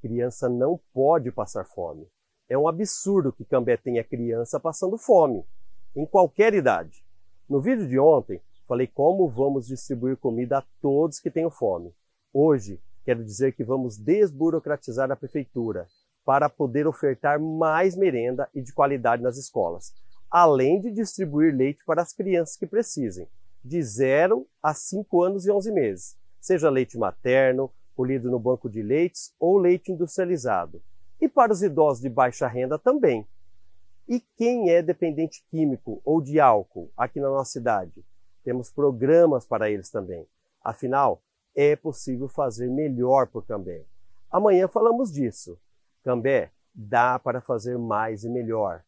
Criança não pode passar fome. É um absurdo que Cambé tenha criança passando fome, em qualquer idade. No vídeo de ontem, falei como vamos distribuir comida a todos que tenham fome. Hoje, quero dizer que vamos desburocratizar a prefeitura para poder ofertar mais merenda e de qualidade nas escolas, além de distribuir leite para as crianças que precisem, de 0 a 5 anos e 11 meses, seja leite materno, colhido no banco de leites ou leite industrializado. E para os idosos de baixa renda também. E quem é dependente químico ou de álcool aqui na nossa cidade? Temos programas para eles também. Afinal, é possível fazer melhor por Cambé. Amanhã falamos disso. Cambé, dá para fazer mais e melhor.